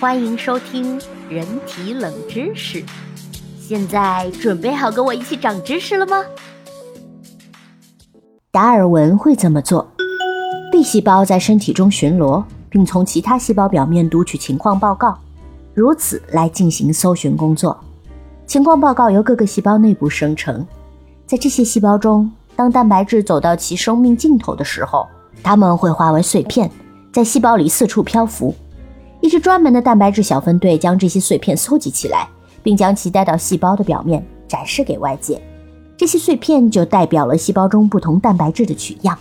欢迎收听人体冷知识。现在准备好跟我一起长知识了吗？达尔文会怎么做？B 细胞在身体中巡逻，并从其他细胞表面读取情况报告，如此来进行搜寻工作。情况报告由各个细胞内部生成，在这些细胞中，当蛋白质走到其生命尽头的时候，它们会化为碎片。在细胞里四处漂浮，一支专门的蛋白质小分队将这些碎片搜集起来，并将其带到细胞的表面展示给外界。这些碎片就代表了细胞中不同蛋白质的取样。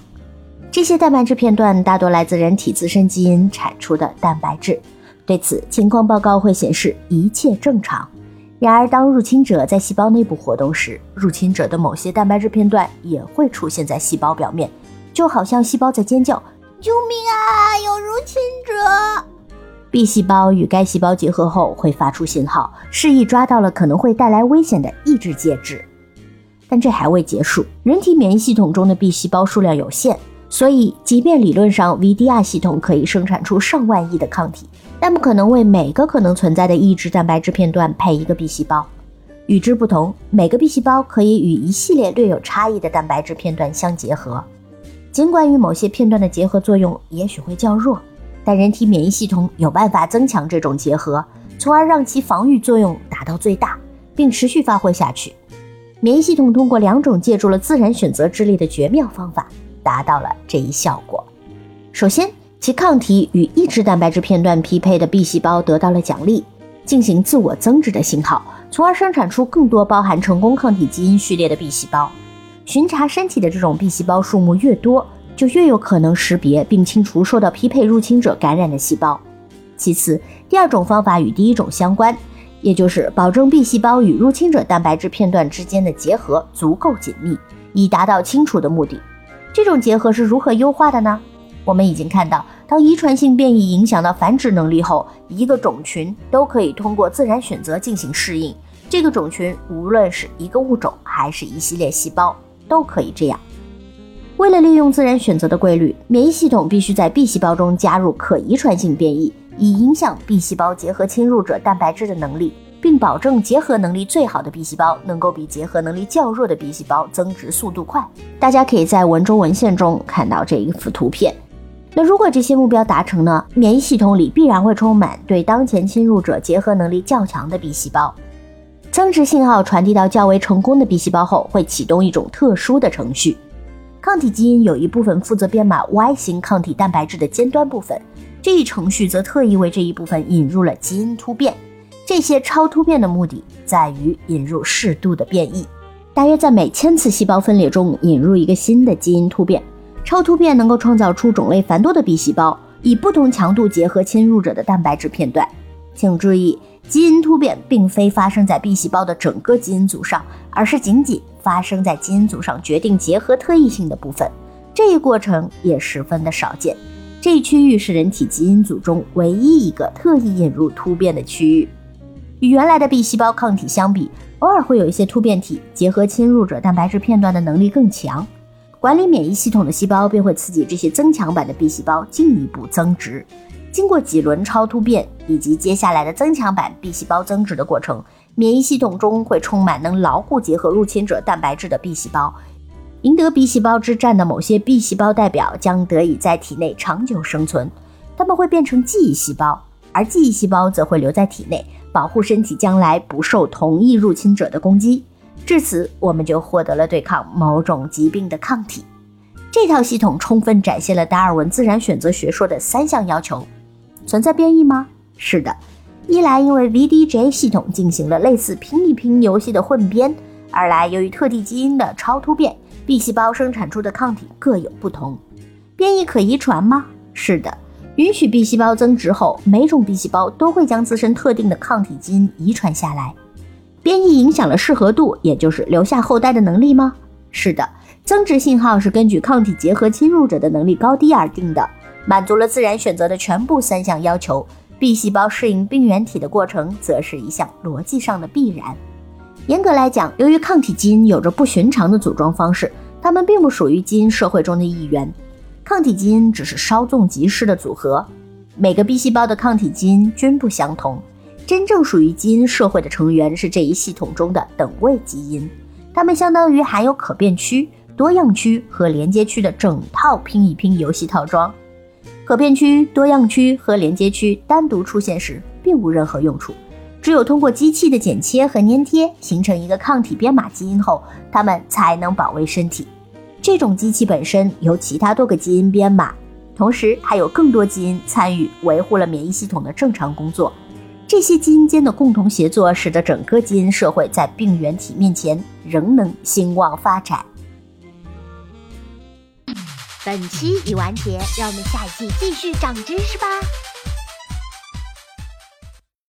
这些蛋白质片段大多来自人体自身基因产出的蛋白质。对此，情况报告会显示一切正常。然而，当入侵者在细胞内部活动时，入侵者的某些蛋白质片段也会出现在细胞表面，就好像细胞在尖叫。救命啊！有入侵者！B 细胞与该细胞结合后会发出信号，示意抓到了可能会带来危险的抑制介质。但这还未结束，人体免疫系统中的 B 细胞数量有限，所以即便理论上 VDR 系统可以生产出上万亿的抗体，但不可能为每个可能存在的抑制蛋白质片段配一个 B 细胞。与之不同，每个 B 细胞可以与一系列略有差异的蛋白质片段相结合。尽管与某些片段的结合作用也许会较弱，但人体免疫系统有办法增强这种结合，从而让其防御作用达到最大，并持续发挥下去。免疫系统通过两种借助了自然选择之力的绝妙方法，达到了这一效果。首先，其抗体与抑制蛋白质片段匹配的 B 细胞得到了奖励，进行自我增殖的信号，从而生产出更多包含成功抗体基因序列的 B 细胞。巡查身体的这种 B 细胞数目越多，就越有可能识别并清除受到匹配入侵者感染的细胞。其次，第二种方法与第一种相关，也就是保证 B 细胞与入侵者蛋白质片段之间的结合足够紧密，以达到清除的目的。这种结合是如何优化的呢？我们已经看到，当遗传性变异影响到繁殖能力后，一个种群都可以通过自然选择进行适应。这个种群无论是一个物种还是一系列细胞。都可以这样。为了利用自然选择的规律，免疫系统必须在 B 细胞中加入可遗传性变异，以影响 B 细胞结合侵入者蛋白质的能力，并保证结合能力最好的 B 细胞能够比结合能力较弱的 B 细胞增殖速度快。大家可以在文中文献中看到这一幅图片。那如果这些目标达成呢？免疫系统里必然会充满对当前侵入者结合能力较强的 B 细胞。增殖信号传递到较为成功的 B 细胞后，会启动一种特殊的程序。抗体基因有一部分负责编码 Y 型抗体蛋白质的尖端部分，这一程序则特意为这一部分引入了基因突变。这些超突变的目的在于引入适度的变异，大约在每千次细胞分裂中引入一个新的基因突变。超突变能够创造出种类繁多的 B 细胞，以不同强度结合侵入者的蛋白质片段。请注意。基因突变并非发生在 B 细胞的整个基因组上，而是仅仅发生在基因组上决定结合特异性的部分。这一过程也十分的少见。这一区域是人体基因组中唯一一个特意引入突变的区域。与原来的 B 细胞抗体相比，偶尔会有一些突变体结合侵入者蛋白质片段的能力更强。管理免疫系统的细胞便会刺激这些增强版的 B 细胞进一步增殖。经过几轮超突变以及接下来的增强版 B 细胞增殖的过程，免疫系统中会充满能牢固结合入侵者蛋白质的 B 细胞。赢得 B 细胞之战的某些 B 细胞代表将得以在体内长久生存，它们会变成记忆细胞，而记忆细胞则会留在体内，保护身体将来不受同一入侵者的攻击。至此，我们就获得了对抗某种疾病的抗体。这套系统充分展现了达尔文自然选择学说的三项要求。存在变异吗？是的，一来因为 VDJ 系统进行了类似拼一拼游戏的混编；二来由于特定基因的超突变，B 细胞生产出的抗体各有不同。变异可遗传吗？是的，允许 B 细胞增殖后，每种 B 细胞都会将自身特定的抗体基因遗传下来。变异影响了适合度，也就是留下后代的能力吗？是的，增殖信号是根据抗体结合侵入者的能力高低而定的。满足了自然选择的全部三项要求，B 细胞适应病原体的过程则是一项逻辑上的必然。严格来讲，由于抗体基因有着不寻常的组装方式，它们并不属于基因社会中的一员。抗体基因只是稍纵即逝的组合。每个 B 细胞的抗体基因均不相同。真正属于基因社会的成员是这一系统中的等位基因，它们相当于含有可变区、多样区和连接区的整套拼一拼游戏套装。可变区、多样区和连接区单独出现时并无任何用处，只有通过机器的剪切和粘贴形成一个抗体编码基因后，它们才能保卫身体。这种机器本身由其他多个基因编码，同时还有更多基因参与，维护了免疫系统的正常工作。这些基因间的共同协作，使得整个基因社会在病原体面前仍能兴旺发展。本期已完结，让我们下一期继续长知识吧。